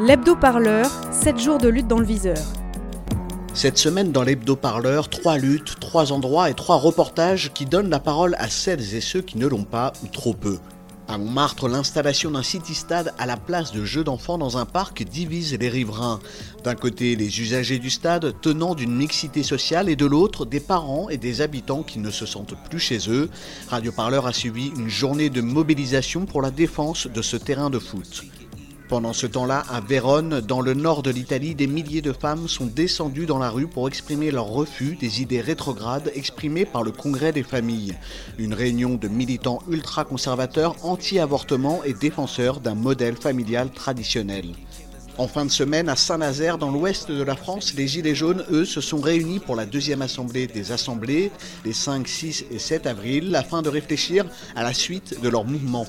L'hebdo-parleur, 7 jours de lutte dans le viseur. Cette semaine dans l'hebdo-parleur, trois luttes, trois endroits et trois reportages qui donnent la parole à celles et ceux qui ne l'ont pas ou trop peu. À Montmartre, l'installation d'un city-stade à la place de jeux d'enfants dans un parc divise les riverains. D'un côté, les usagers du stade tenant d'une mixité sociale et de l'autre, des parents et des habitants qui ne se sentent plus chez eux. Radio Parleur a suivi une journée de mobilisation pour la défense de ce terrain de foot. Pendant ce temps-là, à Vérone, dans le nord de l'Italie, des milliers de femmes sont descendues dans la rue pour exprimer leur refus des idées rétrogrades exprimées par le Congrès des familles. Une réunion de militants ultra-conservateurs anti-avortement et défenseurs d'un modèle familial traditionnel. En fin de semaine, à Saint-Nazaire, dans l'ouest de la France, les Gilets jaunes, eux, se sont réunis pour la deuxième assemblée des assemblées, les 5, 6 et 7 avril, afin de réfléchir à la suite de leur mouvement.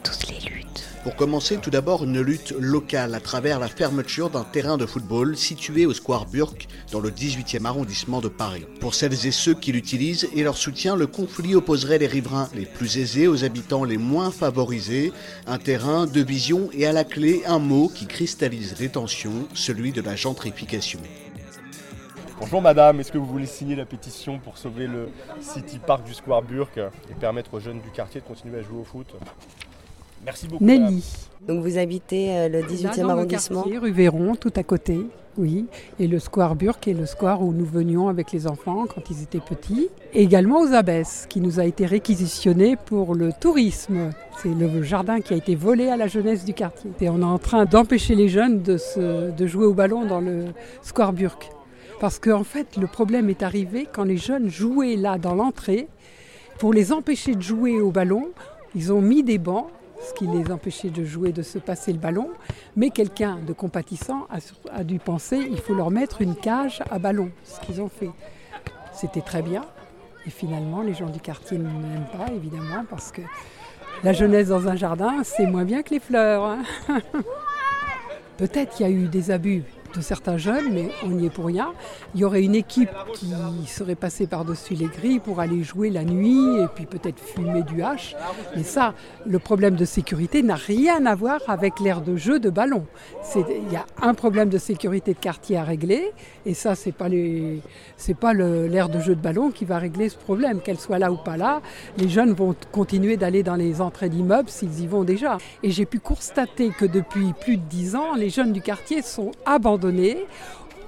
Pour commencer, tout d'abord une lutte locale à travers la fermeture d'un terrain de football situé au Square Burke dans le 18e arrondissement de Paris. Pour celles et ceux qui l'utilisent et leur soutien, le conflit opposerait les riverains les plus aisés aux habitants les moins favorisés. Un terrain, deux visions et à la clé un mot qui cristallise les tensions, celui de la gentrification. Bonjour madame, est-ce que vous voulez signer la pétition pour sauver le City Park du Square Burke et permettre aux jeunes du quartier de continuer à jouer au foot? Merci beaucoup. madame. Nelly. Donc vous habitez euh, le Là, 18e dans le arrondissement quartier, rue Véron, tout à côté, oui. Et le square Burke est le square où nous venions avec les enfants quand ils étaient petits. Et également aux Abbesses, qui nous a été réquisitionné pour le tourisme. C'est le jardin qui a été volé à la jeunesse du quartier. Et on est en train d'empêcher les jeunes de, se- de jouer au ballon dans le square Burke. Parce qu'en fait, le problème est arrivé quand les jeunes jouaient là dans l'entrée. Pour les empêcher de jouer au ballon, ils ont mis des bancs, qui les empêchait de jouer, de se passer le ballon. Mais quelqu'un de compatissant a, a dû penser il faut leur mettre une cage à ballon, ce qu'ils ont fait. C'était très bien. Et finalement, les gens du quartier ne l'aiment pas, évidemment, parce que la jeunesse dans un jardin, c'est moins bien que les fleurs. hein. Peut-être qu'il y a eu des abus de certains jeunes, mais on n'y est pour rien. Il y aurait une équipe qui serait passée par-dessus les grilles pour aller jouer la nuit et puis peut-être fumer du hache. Mais ça, le problème de sécurité n'a rien à voir avec l'aire de jeu de ballon. Il y a un problème de sécurité de quartier à régler et ça, c'est pas les, c'est pas l'aire de jeu de ballon qui va régler ce problème. Qu'elle soit là ou pas là, les jeunes vont continuer d'aller dans les entrées d'immeubles s'ils y vont déjà. Et j'ai pu constater que depuis plus de dix ans, les jeunes du quartier sont abandonnés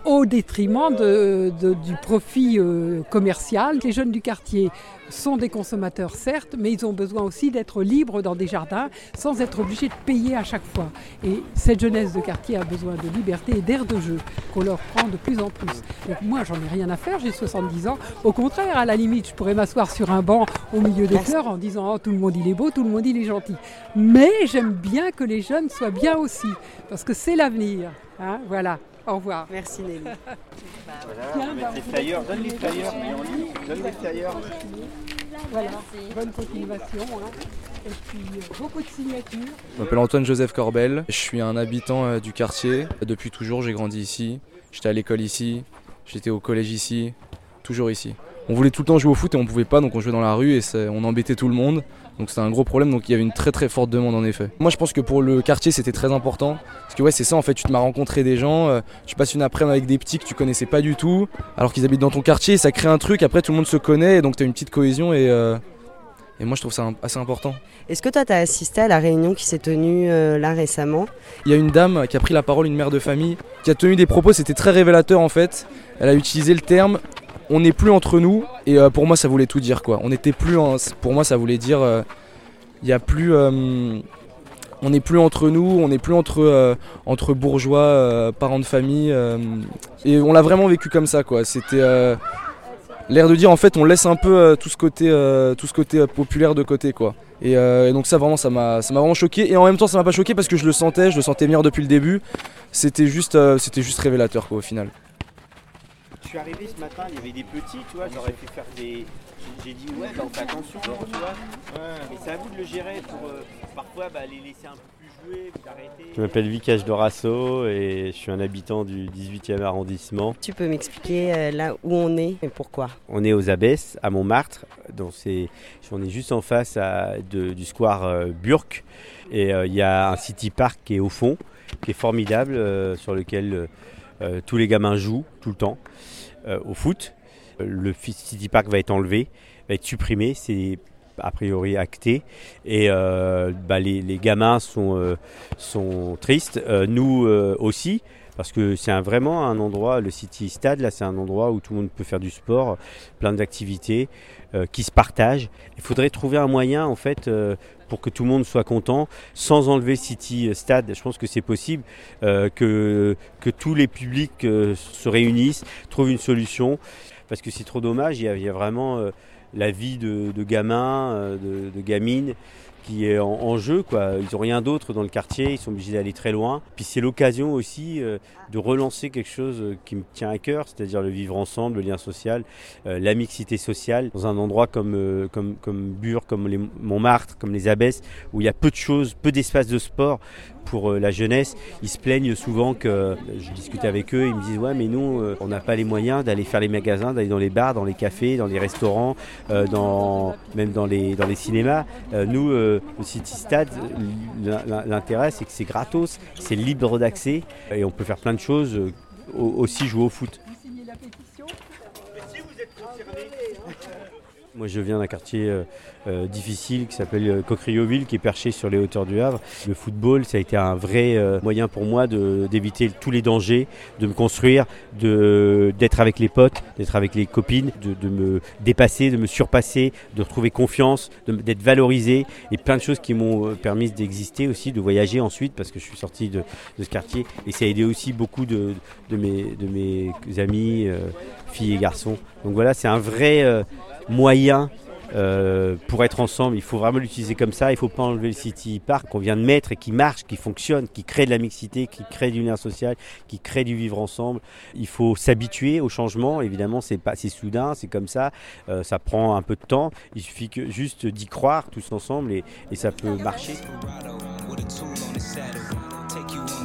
au détriment du profit euh, commercial. Les jeunes du quartier sont des consommateurs, certes, mais ils ont besoin aussi d'être libres dans des jardins sans être obligés de payer à chaque fois. Et cette jeunesse de quartier a besoin de liberté et d'air de jeu qu'on leur prend de plus en plus. Moi, j'en ai rien à faire, j'ai 70 ans. Au contraire, à la limite, je pourrais m'asseoir sur un banc au milieu des fleurs en disant oh, tout le monde il est beau, tout le monde il est gentil. Mais j'aime bien que les jeunes soient bien aussi, parce que c'est l'avenir. Hein. voilà. Au revoir. Merci Nelly. les flyers, donne les flyers, Voilà, bonne continuation. hein. Et puis beaucoup de signatures. Je m'appelle Antoine-Joseph Corbel, je suis un habitant euh, du quartier. Depuis toujours, j'ai grandi ici. J'étais à l'école ici, j'étais au collège ici, toujours ici. On voulait tout le temps jouer au foot et on pouvait pas, donc on jouait dans la rue et on embêtait tout le monde. Donc c'était un gros problème, donc il y avait une très très forte demande en effet. Moi je pense que pour le quartier c'était très important. Parce que ouais c'est ça en fait, tu te m'as rencontré des gens, euh, tu passes une après-midi avec des petits que tu connaissais pas du tout, alors qu'ils habitent dans ton quartier, ça crée un truc, après tout le monde se connaît, et donc tu as une petite cohésion et, euh, et moi je trouve ça assez important. Est-ce que toi tu as assisté à la réunion qui s'est tenue euh, là récemment? Il y a une dame qui a pris la parole, une mère de famille, qui a tenu des propos, c'était très révélateur en fait. Elle a utilisé le terme on n'est plus entre nous et euh, pour moi ça voulait tout dire quoi. On n'était plus pour moi ça voulait dire euh, il plus euh, on n'est plus entre nous, on n'est plus entre euh, bourgeois, euh, parents de famille euh, et on l'a vraiment vécu comme ça quoi. C'était euh, l'air de dire en fait on laisse un peu euh, tout ce côté euh, tout ce côté euh, populaire de côté quoi. Et, euh, donc ça vraiment ça m'a ça m'a vraiment choqué et en même temps ça m'a pas choqué parce que je le sentais, je le sentais venir depuis le début. C'était juste euh, c'était juste révélateur quoi au final. Suis arrivé ce matin, il y avait des petits, tu vois, j'aurais pu faire des. J'ai dit ouais, bah, on fait attention, tu vois. Mais c'est à vous de le gérer pour euh, parfois bah, les laisser un peu plus jouer, vous arrêter. Je m'appelle Vikash Dorasso et je suis un habitant du 18e arrondissement. Tu peux m'expliquer euh, là où on est et pourquoi? On est aux Abbesses, à Montmartre. Donc c'est, on est juste en face à- de- du square euh, Burke. Et euh, il y a un city park qui est au fond, qui est formidable, euh, sur lequel euh, euh, tous les gamins jouent tout le temps euh, au foot. Euh, Le city park va être enlevé, va être supprimé. C'est a priori acté et euh, bah, les, gamins sont, euh, sont tristes, Euh, nous euh, aussi parce que c'est vraiment un endroit, le City Stade, là c'est un endroit où tout le monde peut faire du sport, plein d'activités euh, qui se partagent. Il faudrait trouver un moyen en fait euh, pour que tout le monde soit content sans enlever City Stade. Je pense que c'est possible euh, que, que tous les publics euh, se réunissent, trouvent une solution parce que c'est trop dommage, il y a, vraiment euh, la vie de, gamins, euh, de gamines qui est en, jeu. Quoi. Ils n'ont rien d'autre dans le quartier, ils sont obligés d'aller très loin. Puis c'est l'occasion aussi euh, de relancer quelque chose euh, qui me tient à cœur, c'est-à-dire le vivre ensemble, le lien social, euh, la mixité sociale, dans un endroit comme, comme, comme Bure, comme les Montmartre, comme les Abbesses, où il y a peu de choses, peu d'espace de sport pour euh, la jeunesse. Ils se plaignent souvent que, je discute avec eux, ils me disent ouais mais nous euh, on n'a pas les moyens d'aller faire les magasins, d'aller dans les bars, dans les cafés, dans les restaurants, euh, dans, même dans les, dans les cinémas. Euh, nous, euh, le City Stade, l'in- l'in- l'intérêt c'est que c'est gratos, c'est libre d'accès et on peut faire plein de choses, euh, au- aussi jouer au foot. Moi, je viens d'un quartier euh, euh, difficile qui s'appelle euh, Cocrioville, qui est perché sur les hauteurs du Havre. Le football, ça a été un vrai euh, moyen pour moi d'éviter tous les dangers, de me construire, d'être avec les potes, d'être avec les copines, de, de me dépasser, de me surpasser, de retrouver confiance, d'être valorisé et plein de choses qui m'ont euh, permis d'exister aussi, de voyager ensuite parce que je suis sorti de, de ce quartier et ça a aidé aussi beaucoup de, de mes, de mes amis, euh, filles et garçons. Donc voilà, c'est un vrai moyen euh, pour être ensemble. Il faut vraiment l'utiliser comme ça. Il ne faut pas enlever le City Park qu'on vient de mettre et qui marche, qui fonctionne, qui crée de la mixité, qui crée du lien social, qui crée du vivre ensemble. Il faut s'habituer au changement. Évidemment, c'est pas c'est soudain, c'est comme ça. Euh, ça prend un peu de temps. Il suffit juste d'y croire tous ensemble et ça peut marcher.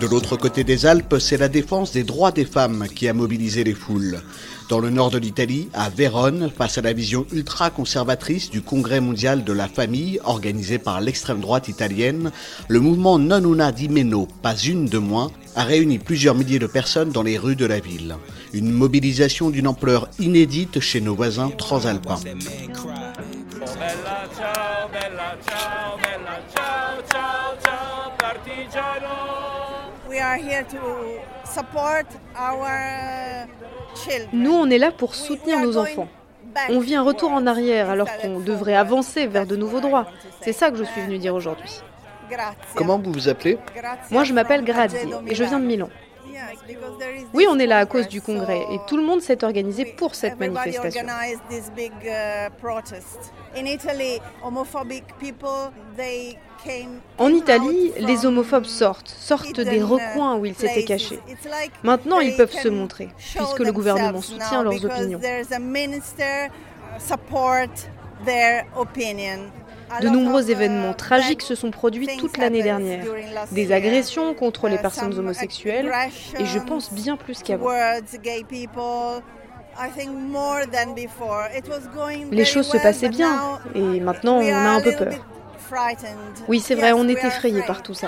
De l'autre côté des Alpes, c'est la défense des droits des femmes qui a mobilisé les foules. Dans le nord de l'Italie, à Vérone, face à la vision ultra-conservatrice du Congrès mondial de la famille organisé par l'extrême droite italienne, le mouvement Non Una di Meno, pas une de moins, a réuni plusieurs milliers de personnes dans les rues de la ville. Une mobilisation d'une ampleur inédite chez nos voisins transalpins. Nous, on est là pour soutenir nos enfants. On vit un retour en arrière alors qu'on devrait avancer vers de nouveaux droits. C'est ça que je suis venue dire aujourd'hui. Comment vous vous appelez? Moi, je m'appelle Grazi et je viens de Milan. Oui, on est là à cause du congrès et tout le monde s'est organisé pour cette manifestation. uh, En Italie, les homophobes sortent, sortent des recoins où ils s'étaient cachés. Maintenant, ils peuvent se montrer, puisque le gouvernement soutient leurs opinions. Uh, De nombreux of, uh, événements tragiques se sont produits toute l'année dernière. Des agressions contre les Uh, personnes homosexuelles, et je pense bien plus qu'avant. Les choses se passaient bien, et maintenant on a un peu peur. Oui, c'est vrai, on est effrayés afraid. par tout ça.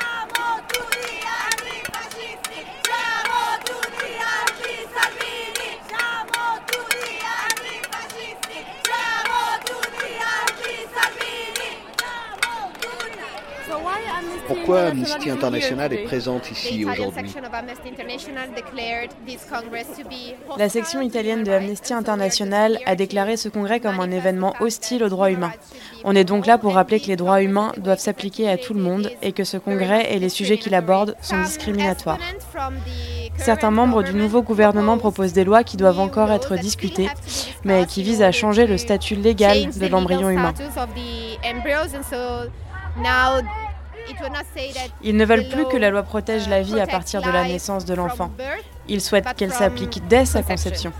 Pourquoi Amnesty International est présente ici aujourd'hui La section italienne de Amnesty International a déclaré ce congrès comme un événement hostile aux droits humains. On est donc là pour rappeler que les droits humains doivent s'appliquer à tout le monde et que ce congrès et les sujets qu'il aborde sont discriminatoires. Certains membres du nouveau gouvernement proposent des lois qui doivent encore être discutées, mais qui visent à changer le statut légal de l'embryon humain. Ils ne veulent plus que la loi protège la vie à partir de la naissance de l'enfant. Ils souhaitent qu'elle s'applique dès sa conception.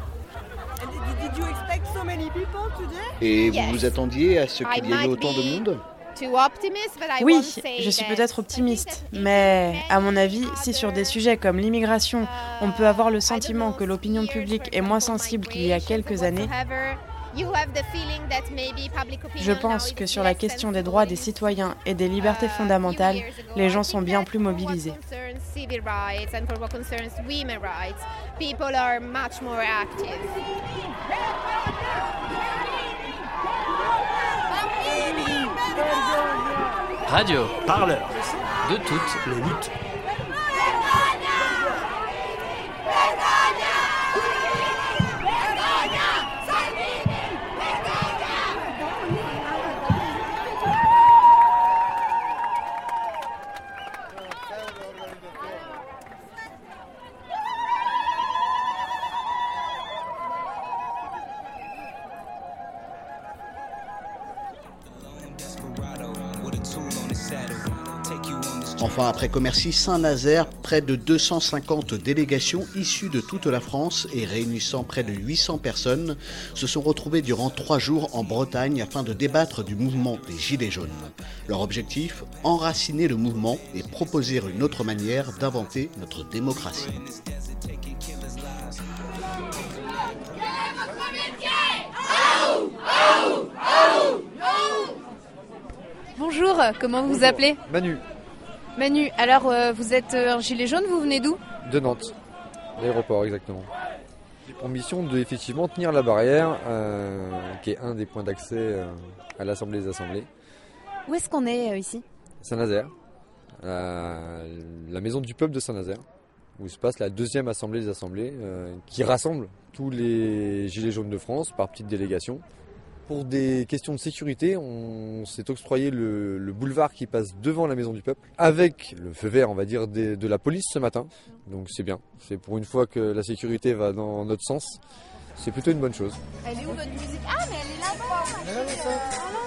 Et vous vous attendiez à ce qu'il y ait autant de monde? oui, je suis peut-être optimiste, mais à mon avis, si sur des sujets comme l'immigration, on peut avoir le sentiment que l'opinion publique est moins sensible qu'il y a quelques années, je pense que sur la question des droits des citoyens et des libertés fondamentales, les gens sont bien plus mobilisés. Radio, parleur, de toutes les luttes. Après Commercy Saint-Nazaire, près de 250 délégations issues de toute la France et réunissant près de 800 personnes se sont retrouvées durant trois jours en Bretagne afin de débattre du mouvement des Gilets jaunes. Leur objectif Enraciner le mouvement et proposer une autre manière d'inventer notre démocratie. Bonjour, comment vous vous appelez? Manu, Manu, alors euh, vous êtes euh, un gilet jaune, vous venez d'où? De Nantes, l'aéroport exactement. J'ai pour mission de effectivement tenir la barrière, euh, qui est un des points d'accès euh, à l'Assemblée des Assemblées. Où est-ce qu'on est ici? Saint-Nazaire, la, maison du peuple de Saint-Nazaire, où se passe la deuxième Assemblée des Assemblées, qui rassemble tous les gilets jaunes de France par petites délégations. Pour des questions de sécurité, on s'est octroyé le, le boulevard qui passe devant la maison du peuple, avec le feu vert, on va dire, des- de la police ce matin. Donc c'est bien. C'est pour une fois que la sécurité va dans notre sens. C'est plutôt une bonne chose. Elle est où votre musique? Ah, mais elle est là-bas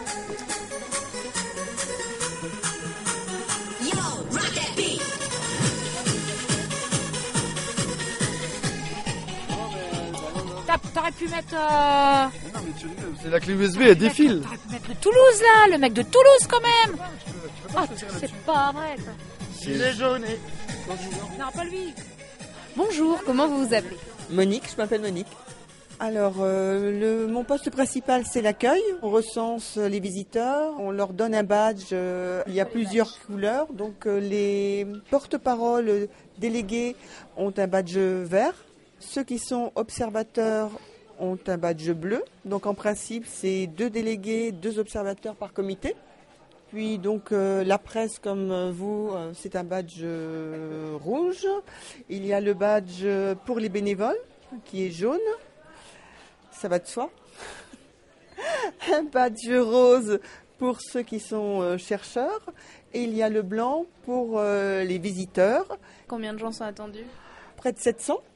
T'aurais pu mettre. euh, C'est la clé USB, elle défile. T'aurais pu mettre le Toulouse là, le mec de Toulouse quand même Ah, c'est pas vrai ça. Gilet jaune Non, pas lui Bonjour, comment vous vous appelez? Monique, je m'appelle Monique. Alors, euh, le, mon poste principal, c'est l'accueil. On recense les visiteurs, on leur donne un badge. euh, il y a plusieurs couleurs. Donc, euh, les porte-paroles délégués ont un badge vert. Ceux qui sont observateurs ont un badge bleu. Donc, en principe, c'est deux délégués, deux observateurs par comité. Puis donc euh, la presse comme euh, vous, euh, c'est un badge euh, rouge. Il y a le badge pour les bénévoles qui est jaune. Ça va de soi. un badge rose pour ceux qui sont chercheurs. Et il y a le blanc pour les visiteurs. Combien de gens sont attendus? Près de 700 hein,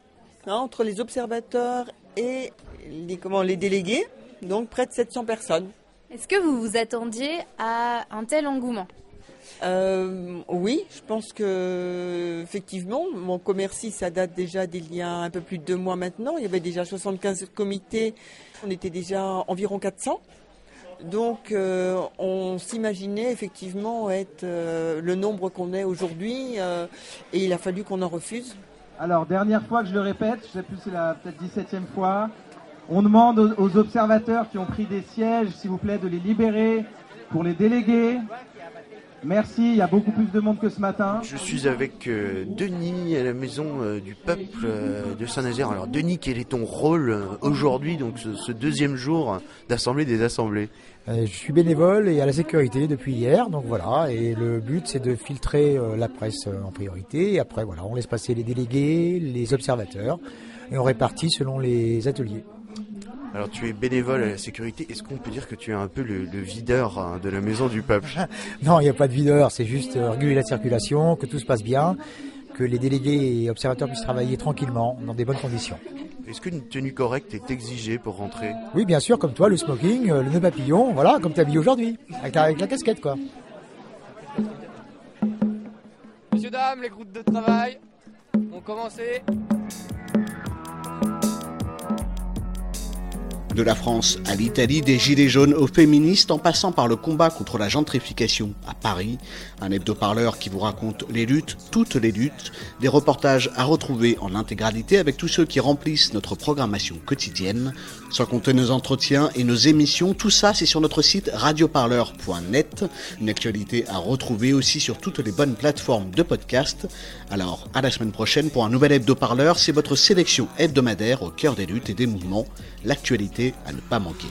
entre les observateurs et les, comment, les délégués. Donc près de 700 personnes. Est-ce que vous vous attendiez à un tel engouement? Euh, oui, je pense que effectivement, mon commerci, ça date déjà d'il y a un peu plus de deux mois maintenant. Il y avait déjà 75 comités, on était déjà environ 400. Donc, euh, on s'imaginait effectivement être euh, le nombre qu'on est aujourd'hui, et il a fallu qu'on en refuse. Alors, dernière fois que je le répète, je sais plus, c'est la peut-être 17e fois. On demande aux, observateurs qui ont pris des sièges, s'il vous plaît, de les libérer pour les délégués. Merci, il y a beaucoup plus de monde que ce matin. Je suis avec euh, Denis à la maison euh, du peuple euh, de Saint-Nazaire. Alors Denis, quel est ton rôle euh, aujourd'hui, donc ce, ce deuxième jour d'assemblée des assemblées? Euh, Je suis bénévole et à la sécurité depuis hier, donc voilà. Et le but, c'est de filtrer euh, la presse euh, en priorité. Et après, voilà, on laisse passer les délégués, les observateurs, et on répartit selon les ateliers. Alors tu es bénévole à la sécurité. Est-ce qu'on peut dire que tu es un peu le, le videur hein, de la maison du peuple? Non, il n'y a pas de videur, c'est juste euh, réguler la circulation, que tout se passe bien, que les délégués et observateurs puissent travailler tranquillement, dans des bonnes conditions. Est-ce qu'une tenue correcte est exigée pour rentrer? Oui, bien sûr, comme toi, le smoking, euh, le nœud papillon, voilà, comme tu habillé aujourd'hui, avec la, avec la casquette, quoi. Messieurs, dames, les groupes de travail ont commencé. De la France à l'Italie, des gilets jaunes aux féministes en passant par le combat contre la gentrification à Paris, un hebdo-parleur qui vous raconte les luttes, toutes les luttes, des reportages à retrouver en intégralité avec tous ceux qui remplissent notre programmation quotidienne, sans compter nos entretiens et nos émissions, tout ça c'est sur notre site radioparleur.net, une actualité à retrouver aussi sur toutes les bonnes plateformes de podcast. Alors à la semaine prochaine pour un nouvel hebdo-parleur, c'est votre sélection hebdomadaire au cœur des luttes et des mouvements, l'actualité à ne pas manquer.